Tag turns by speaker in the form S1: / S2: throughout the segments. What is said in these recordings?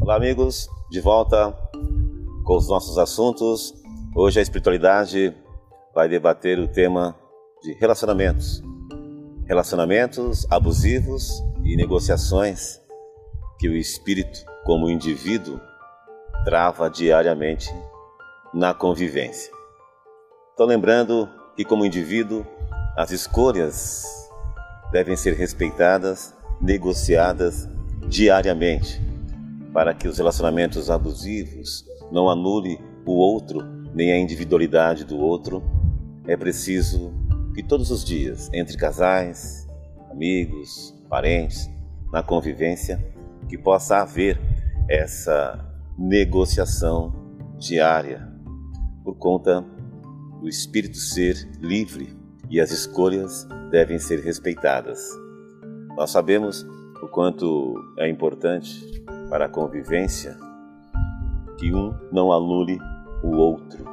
S1: Olá, amigos, de volta com os nossos assuntos. Hoje a espiritualidade vai debater o tema de relacionamentos. Relacionamentos abusivos e negociações que o espírito, como indivíduo, trava diariamente na convivência. Estou lembrando que, como indivíduo, as escolhas devem ser respeitadas, negociadas diariamente, para que os relacionamentos abusivos não anulem o outro nem a individualidade do outro. É preciso que todos os dias, entre casais, amigos, parentes, na convivência, que possa haver essa negociação diária por conta do espírito ser livre e as escolhas devem ser respeitadas. Nós sabemos o quanto é importante para a convivência que um não anule o outro.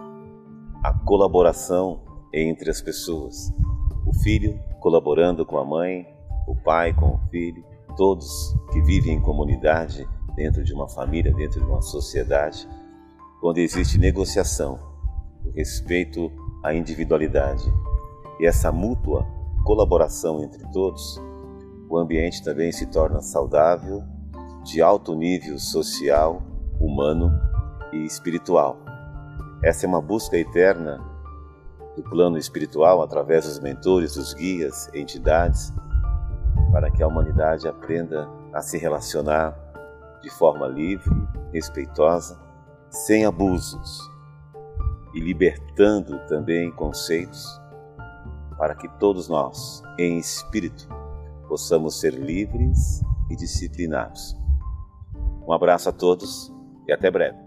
S1: A colaboração entre as pessoas. O filho colaborando com a mãe, o pai com o filho, todos que vivem em comunidade, dentro de uma família, dentro de uma sociedade, onde existe negociação, respeito à individualidade e essa mútua colaboração entre todos, o ambiente também se torna saudável, de alto nível social, humano e espiritual. Essa é uma busca eterna do plano espiritual através dos mentores, dos guias, entidades, para que a humanidade aprenda a se relacionar de forma livre, respeitosa, sem abusos e libertando também conceitos para que todos nós, em espírito, possamos ser livres e disciplinados. Um abraço a todos e até breve.